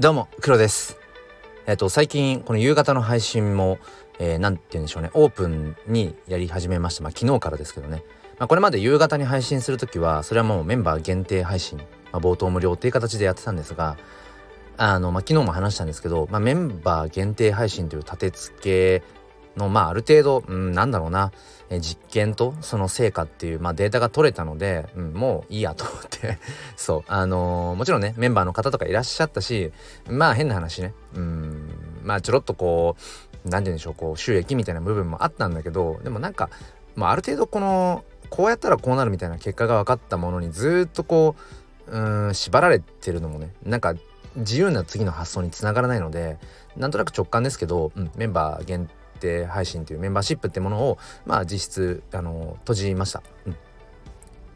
どうも、黒です。えっ、と、最近、この夕方の配信も、えー、て言うんでしょうね、オープンにやり始めました。まあ、昨日からですけどね。まあ、これまで夕方に配信する時は、それはもうメンバー限定配信、まあ、冒頭無料っていう形でやってたんですが、あの、まあ、昨日も話したんですけど、まあ、メンバー限定配信という立て付けの、まあ、ある程度、うん、なんだろうな、え実験とその成果っていう、まあ、データが取れたので、うん、もういいやと思って。そう。あのー、もちろんねメンバーの方とかいらっしゃったしまあ変な話ね。うんまあちょろっとこう何て言うんでしょうこう収益みたいな部分もあったんだけどでもなんか、まあ、ある程度このこうやったらこうなるみたいな結果が分かったものにずっとこううん縛られてるのもねなんか自由な次の発想につながらないのでなんとなく直感ですけど、うん、メンバー限定配信というメンバーシップってものをまあ実質あの閉じました。うん、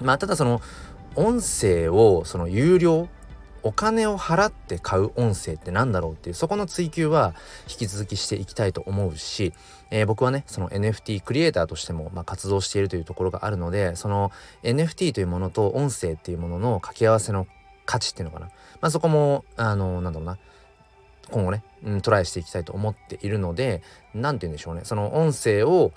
まあただその音声をその有料お金を払って買う音声って何だろうっていうそこの追求は引き続きしていきたいと思うし、えー、僕はねその NFT クリエイターとしても、まあ、活動しているというところがあるのでその NFT というものと音声っていうものの掛け合わせの価値っていうのかな、まあ、そこもあのなんだろうな。今後ね、うん、トライしていきたいと思っているので何て言うんでしょうね。その音声を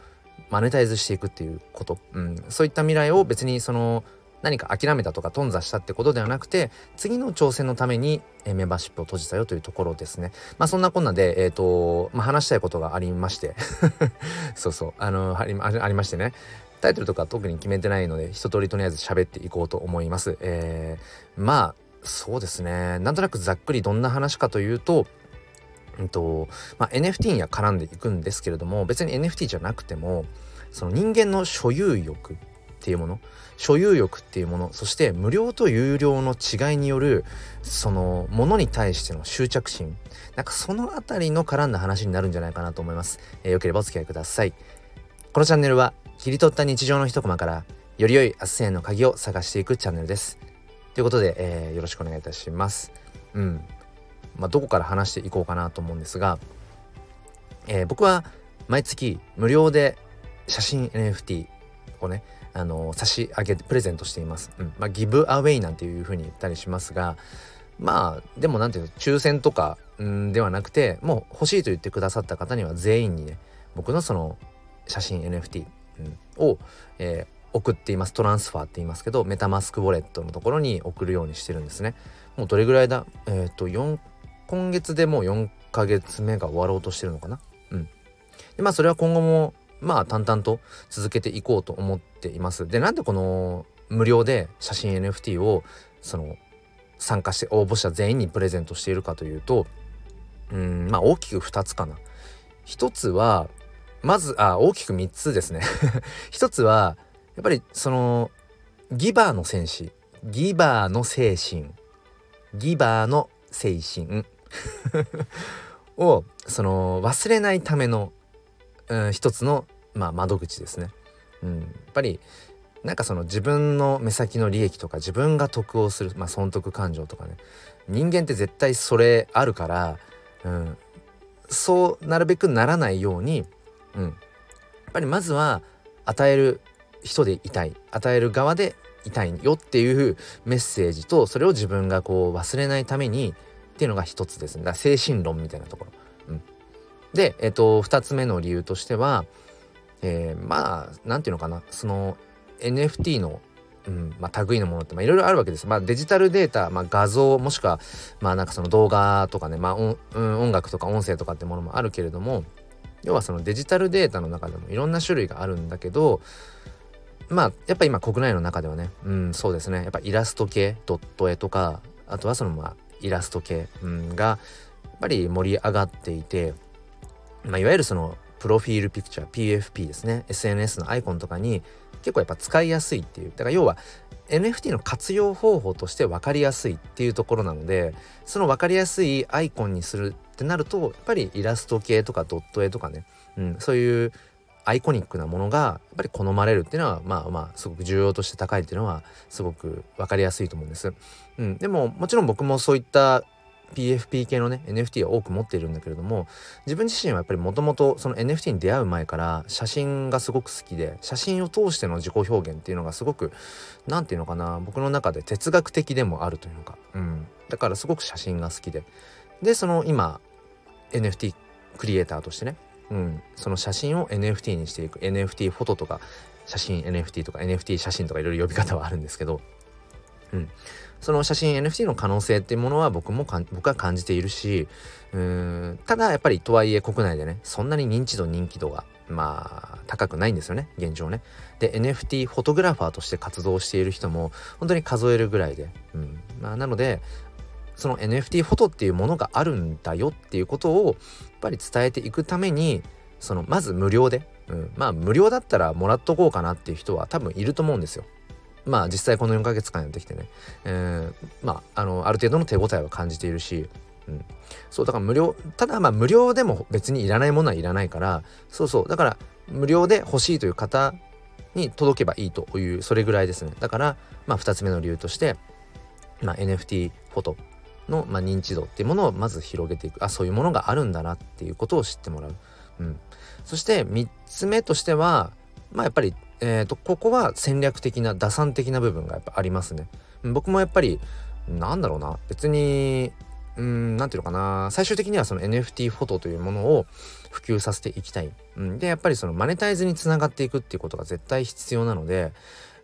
マネタイズしていくっていうこと、うん、そういった未来を別にその何か諦めたとか頓挫したってことではなくて次の挑戦のためにメンバーシップを閉じたよというところですね。まあそんなこんなでえっ、ー、と、まあ、話したいことがありまして。そうそう。あのありありましてね。タイトルとか特に決めてないので一通りとりあえず喋っていこうと思います。えー、まあそうですね。なんとなくざっくりどんな話かというとうんとまあ、NFT には絡んでいくんですけれども別に NFT じゃなくてもその人間の所有欲っていうもの所有欲っていうものそして無料と有料の違いによるそのものに対しての執着心なんかその辺りの絡んだ話になるんじゃないかなと思います、えー、よければお付き合いください。このチャンネルは切り取った日常の一コマからより良い明日への鍵を探していくチャンネルです。ということで、えー、よろしくお願いいたします。うん。まあ、どこから話していこうかなと思うんですが、えー、僕は毎月無料で写真 NFT をねあの差し上げてプレゼントしています。うんまあ、ギブアウェイなんていうふうに言ったりしますがまあでも何ていうの抽選とかんではなくてもう欲しいと言ってくださった方には全員にね僕のその写真 NFT、うん、を、えー、送っていますトランスファーって言いますけどメタマスクウォレットのところに送るようにしてるんですね。もうどれぐらいだ？えっ、ー、と今月でもう4ヶ月目が終わろうとしてるのかな？うん。でまあそれは今後もまあ淡々と続けていこうと思っています。でなんでこの無料で写真 NFT をその参加して応募者全員にプレゼントしているかというとうんまあ大きく2つかな。1つはまずあ大きく3つですね。1つはやっぱりそのギバーの戦士。ギバーの精神。ギバーの精神。をその忘れないための、うん、一つの、まあ、窓口ですね。うん、やっぱりなんかその自分の目先の利益とか自分が得をする、まあ、損得感情とかね。人間って絶対それあるから、うん、そうなるべくならないように、うん、やっぱりまずは与える人でいたい。与える側でいたいよっていうメッセージとそれを自分がこう忘れないためにっていうのが一つですね精神論みたいなところ。うん、で、えっと、2つ目の理由としては、えー、まあ何て言うのかなその NFT のうんまあ、類のものっていろいろあるわけです。まあ、デジタルデータ、まあ、画像もしくは、まあ、なんかその動画とかね、まあ音、音楽とか音声とかってものもあるけれども要はそのデジタルデータの中でもいろんな種類があるんだけどまあやっぱ今国内の中ではねうんそうですねやっぱイラスト系ドット絵とかあとはそのまあイラスト系、うん、がやっぱり盛り上がっていて、まあ、いわゆるそのプロフィールピクチャー PFP ですね。SNS のアイコンとかに結構やっぱ使いやすいっていう。だから要は NFT の活用方法として分かりやすいっていうところなのでその分かりやすいアイコンにするってなるとやっぱりイラスト系とかドット絵とかね、うん、そういうアイコニックなものがやっぱり好まれるっていうのはまあまあすごく重要として高いっていうのはすごく分かりやすいと思うんです。うん、でももちろん僕もそういった PFP 系のね NFT は多く持っているんだけれども自分自身はやっぱりもともとその NFT に出会う前から写真がすごく好きで写真を通しての自己表現っていうのがすごく何て言うのかな僕の中で哲学的でもあるというのか、うん、だからすごく写真が好きで。でその今 NFT クリエイターとしてね、うん、その写真を NFT にしていく。NFT フォトとか写真 NFT とか NFT 写真とかいろいろ呼び方はあるんですけど、うん、その写真 NFT の可能性っていうものは僕も僕は感じているしうん。ただやっぱりとはいえ国内でねそんなに認知度人気度がまあ高くないんですよね現状ね。で NFT フォトグラファーとして活動している人も本当に数えるぐらいで、うん。まあ、なのでその NFT フォトっていうものがあるんだよっていうことをやっぱり伝えていくためにそのまず無料で、うん、まあ無料だったらもらっとこうかなっていう人は多分いると思うんですよ。まあ実際この4ヶ月間やってきてね、えー、まああのある程度の手応えは感じているし、うん、そうだから無料ただまあ無料でも別にいらないものはいらないからそうそう。だから無料で欲しいという方に届けばいいというそれぐらいですね。だからまあ2つ目の理由として、まあ、NFT フォト。の、まあ、認知度っていうものをまず広げていく。あそういうものがあるんだなっていうことを知ってもらう、うん、そして3つ目としてはまあやっぱり、えーと、ここは戦略的な打算的な部分がやっぱありますね。僕もやっぱりなんだろうな。別にうん何ていうのかな。最終的にはその NFT フォトというものを普及させていきたい、うん、でやっぱりそのマネタイズにつながっていくっていうことが絶対必要なので、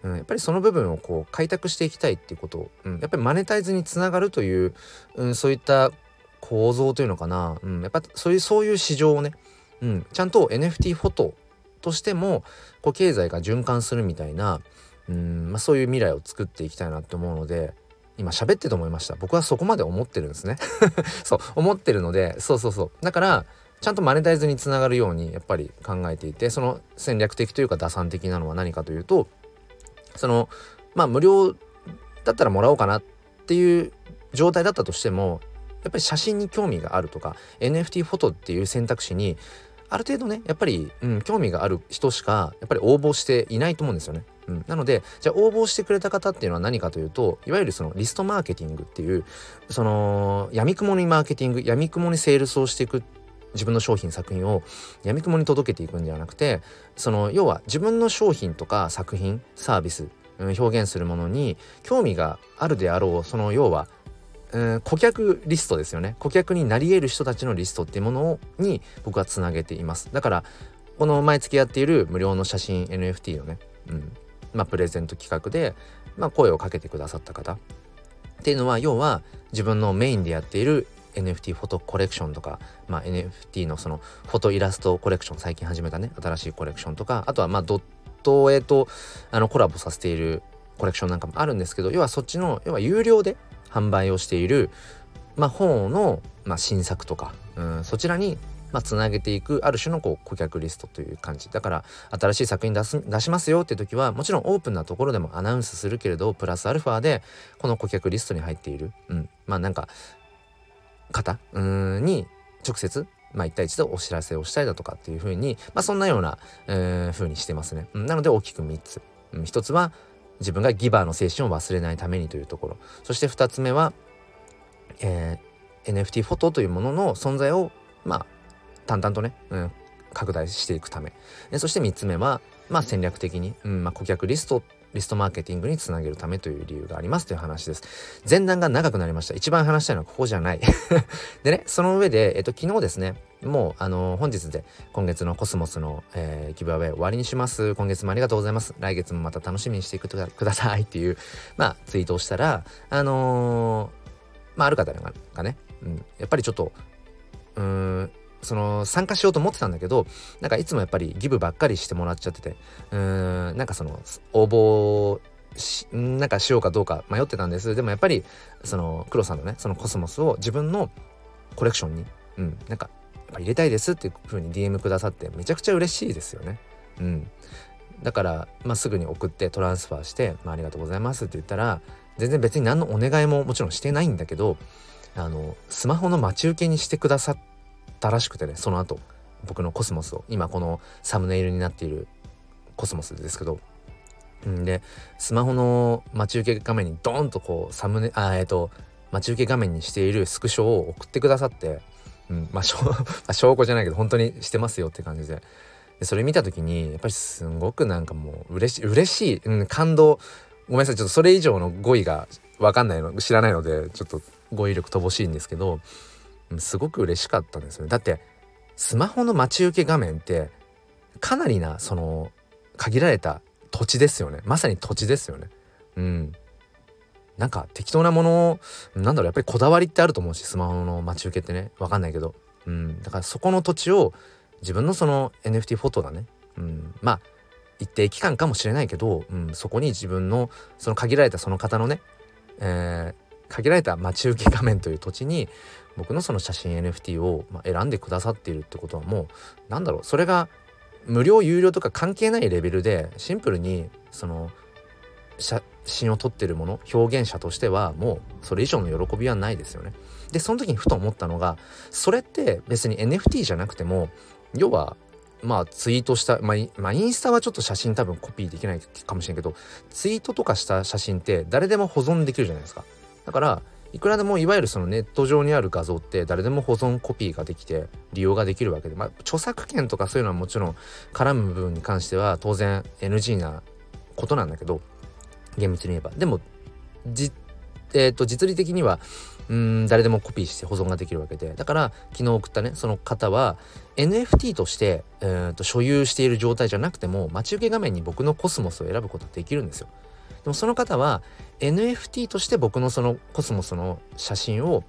うん、やっぱりその部分をこう開拓していきたいっていうことうん、やっぱりマネタイズにつながるという、うん、そういった構造というのかな、うん、やっぱそういうそういう市場をね、うん、ちゃんと NFT フォトとしてもこう経済が循環するみたいな、うんまあ、そういう未来を作っていきたいなって思うので今喋ってと思いました。僕はそこまで思ってるんですね。そう思ってるのでそうそうそう。だからちゃんとマネタイズにつながるようにやっぱり考えていてその戦略的というか打算的なのは何かというとそのまあ無料だったらもらおうかなっていう状態だったとしてもやっぱり写真に興味があるとか NFT フォトっていう選択肢にある程度ねやっぱり、うん、興味がある人しかやっぱり応募していないと思うんですよね。うん、なのでじゃあ応募してくれた方っていうのは何かというといわゆるそのリストマーケティングっていうその闇雲にマーケティング闇雲にセールスをしていくっ自分の商品作品を闇雲に届けていくんではなくてその要は自分の商品とか作品サービス、表現するものに興味があるであろうその要はうん、顧客リストですよね。顧客になり得る人たちのリストっていうものに僕はつなげています。だからこの毎月やっている無料の写真 NFT のね、うんまあ、プレゼント企画で、まあ、声をかけてくださった方っていうのは要は自分のメインでやっている NFT フォトコレクションとか、まあ、NFT のそのフォトイラストコレクション最近始めたね。新しいコレクションとかあとはまあドット絵とあのコラボさせているコレクションなんかもあるんですけど要はそっちの要は有料で販売をしている、まあ、本の、まあ、新作とか、うん、そちらにまあ、つなげていくある種のこう顧客リストという感じ。だから新しい作品出す出しますよって時はもちろんオープンなところでもアナウンスするけれどプラスアルファでこの顧客リストに入っている、うん、まあなんか方に直接まあ、1対1でお知らせをしたりだとかっていう風に、まあ、そんなような、えー、風にしてますね。なので大きく3つ。うん、1つは自分がギバーの精神を忘れないためにというところ。そして2つ目は、えー、NFT フォトというものの存在を、まあ、淡々とね、うん、拡大していくため。そして3つ目は、まあ、戦略的に、うんまあ、顧客リストリストマーケティングにつなげるためという理由がありますという話です。前段が長くなりました。一番話したいのはここじゃない。でね、その上で、えっと、昨日ですね、もう、あの、本日で今月のコスモスの、えー、ギブアウェイ終わりにします。今月もありがとうございます。来月もまた楽しみにしていくくださいっていう、まあ、ツイートをしたら、あのー、まあ、ある方がね、うん、やっぱりちょっと、うーん、その参加しようと思ってたんだけどなんかいつもやっぱりギブばっかりしてもらっちゃっててうーんなんかその応募しなんかしようかどうか迷ってたんです。でもやっぱりその黒さんのねそのコスモスを自分のコレクションにうんなんか入れたいですっていう風に DM くださってめちゃくちゃ嬉しいですよね。うん。だから、まあ、すぐに送ってトランスファーして「まあ、ありがとうございます」って言ったら全然別に何のお願いももちろんしてないんだけどあのスマホの待ち受けにしてくださってたらしくてねその後僕のコスモスを今このサムネイルになっているコスモスですけどんでスマホの待ち受け画面にドーンとこうサムネあえっ、ー、と待ち受け画面にしているスクショを送ってくださって、うん まあ、証拠じゃないけど本当にしてますよって感じで。でそれ見た時にやっぱりすごくなんかもう嬉しい嬉しい、うん、感動。ごめんなさいちょっとそれ以上の語彙が分かんないの知らないのでちょっと語彙力乏しいんですけどすごく嬉しかったんですね。だってスマホの待ち受け画面ってかなりなその限られた土地ですよね。まさに土地ですよね。うん。なんか適当なものなんだろうやっぱりこだわりってあると思うしスマホの待ち受けってね。わかんないけど。うん。だからそこの土地を自分のその NFT フォトだね。うん。まあ一定期間かもしれないけど、うん、そこに自分のその限られたその方のね、えー、限られた待ち受け画面という土地に僕のその写真 NFT を選んでくださっているってことはもうなんだろうそれが無料有料とか関係ないレベルでシンプルにその写真を撮ってるもの表現者としてはもうそれ以上の喜びはないですよね。でその時にふと思ったのがそれって別に NFT じゃなくても要はまあツイートした、まあ、まあ、インスタはちょっと写真多分コピーできないかもしれんけどツイートとかした写真って誰でも保存できるじゃないですか。だからいくらでもいわゆるそのネット上にある画像って誰でも保存コピーができて利用ができるわけで、まあ、著作権とかそういうのはもちろん絡む部分に関しては当然 NG なことなんだけど厳密に言えばでもじ、えーと、実利的にはうん誰でもコピーして保存ができるわけでだから昨日送ったねその方は NFT として、えーと、所有している状態じゃなくても待ち受け画面に僕のコスモスを選ぶことができるんですよ。でもその方は NFT として僕のそのコスモスの写真を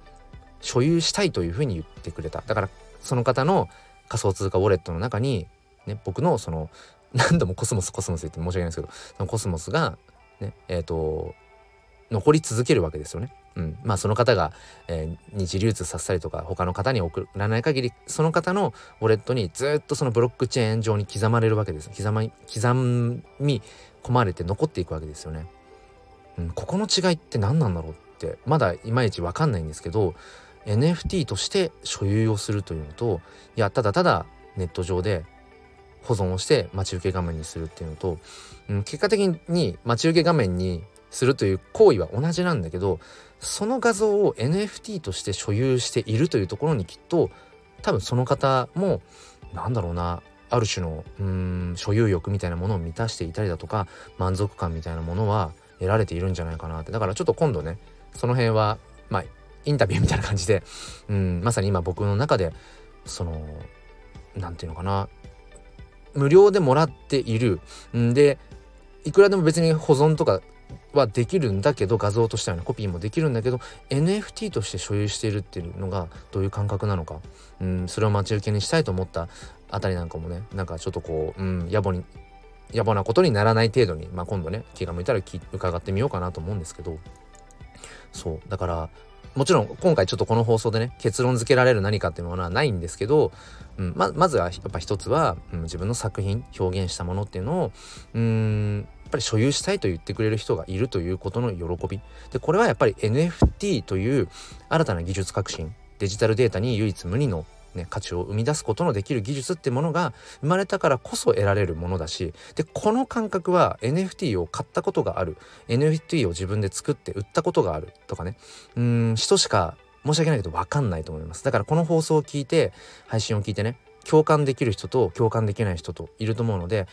所有したいというふうに言ってくれた。だからその方の仮想通貨ウォレットの中に、ね、僕のその何度もコスモスコスモス言って申し訳ないんですけどそのコスモスがねえっ、ー、と残り続けるわけですよね。うん、まあその方が、えー、日流通させたりとか他の方に送らない限りその方のウォレットにずっとそのブロックチェーン上に刻まれるわけです刻ま刻み込まれて残っていくわけですよね。うん、ここの違いって何なんだろうってまだいまいち分かんないんですけど NFT として所有をするというのといやただただネット上で保存をして待ち受け画面にするっていうのと、うん、結果的に待ち受け画面にするという行為は同じなんだけどその画像を NFT として所有しているというところにきっと多分その方もなんだろうなある種のうん所有欲みたいなものを満たしていたりだとか満足感みたいなものは得られているんじゃないかなって。だからちょっと今度ねその辺はまあインタビューみたいな感じでうんまさに今僕の中でその何て言うのかな無料でもらっている。んでいくらでも別に保存とかはできるんだけど画像としてはねコピーもできるんだけど NFT として所有しているっていうのがどういう感覚なのか、うん、それを待ち受けにしたいと思ったあたりなんかもねなんかちょっとこう、うん、野暮に野暮なことにならない程度に、まあ、今度ね気が向いたら伺ってみようかなと思うんですけど。そうだからもちろん今回ちょっとこの放送でね結論付けられる何かっていうものはないんですけど、うん、ままずはやっぱ一つは、うん、自分の作品表現したものっていうのをうんぱり所有したいと言ってくれる人がいるということの喜び。でこれはやっぱり NFT という新たな技術革新。デジタルデータに唯一無二のね、価値を生み出すことのできる技術ってものが生まれたからこそ得られるものだし。でこの感覚は NFT を買ったことがある。NFT を自分で作って売ったことがあるとかね。うん人しか申し訳ないけど分かんないと思います。だからこの放送を聞いて配信を聞いてね共感できる人と共感できない人といると思うので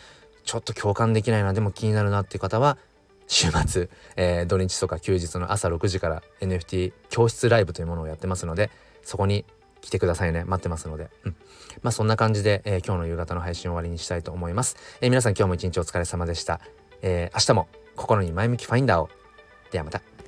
ちょっと共感できないなでも気になるなっていう方は週末、えー、土日とか休日の朝6時から NFT 教室ライブというものをやってますのでそこに来てくださいね。待ってますので。うん。まあそんな感じで、えー、今日の夕方の配信を終わりにしたいと思います。えー、皆さん今日も一日お疲れ様でした。え、明日も心に前向きファインダーを。ではまた。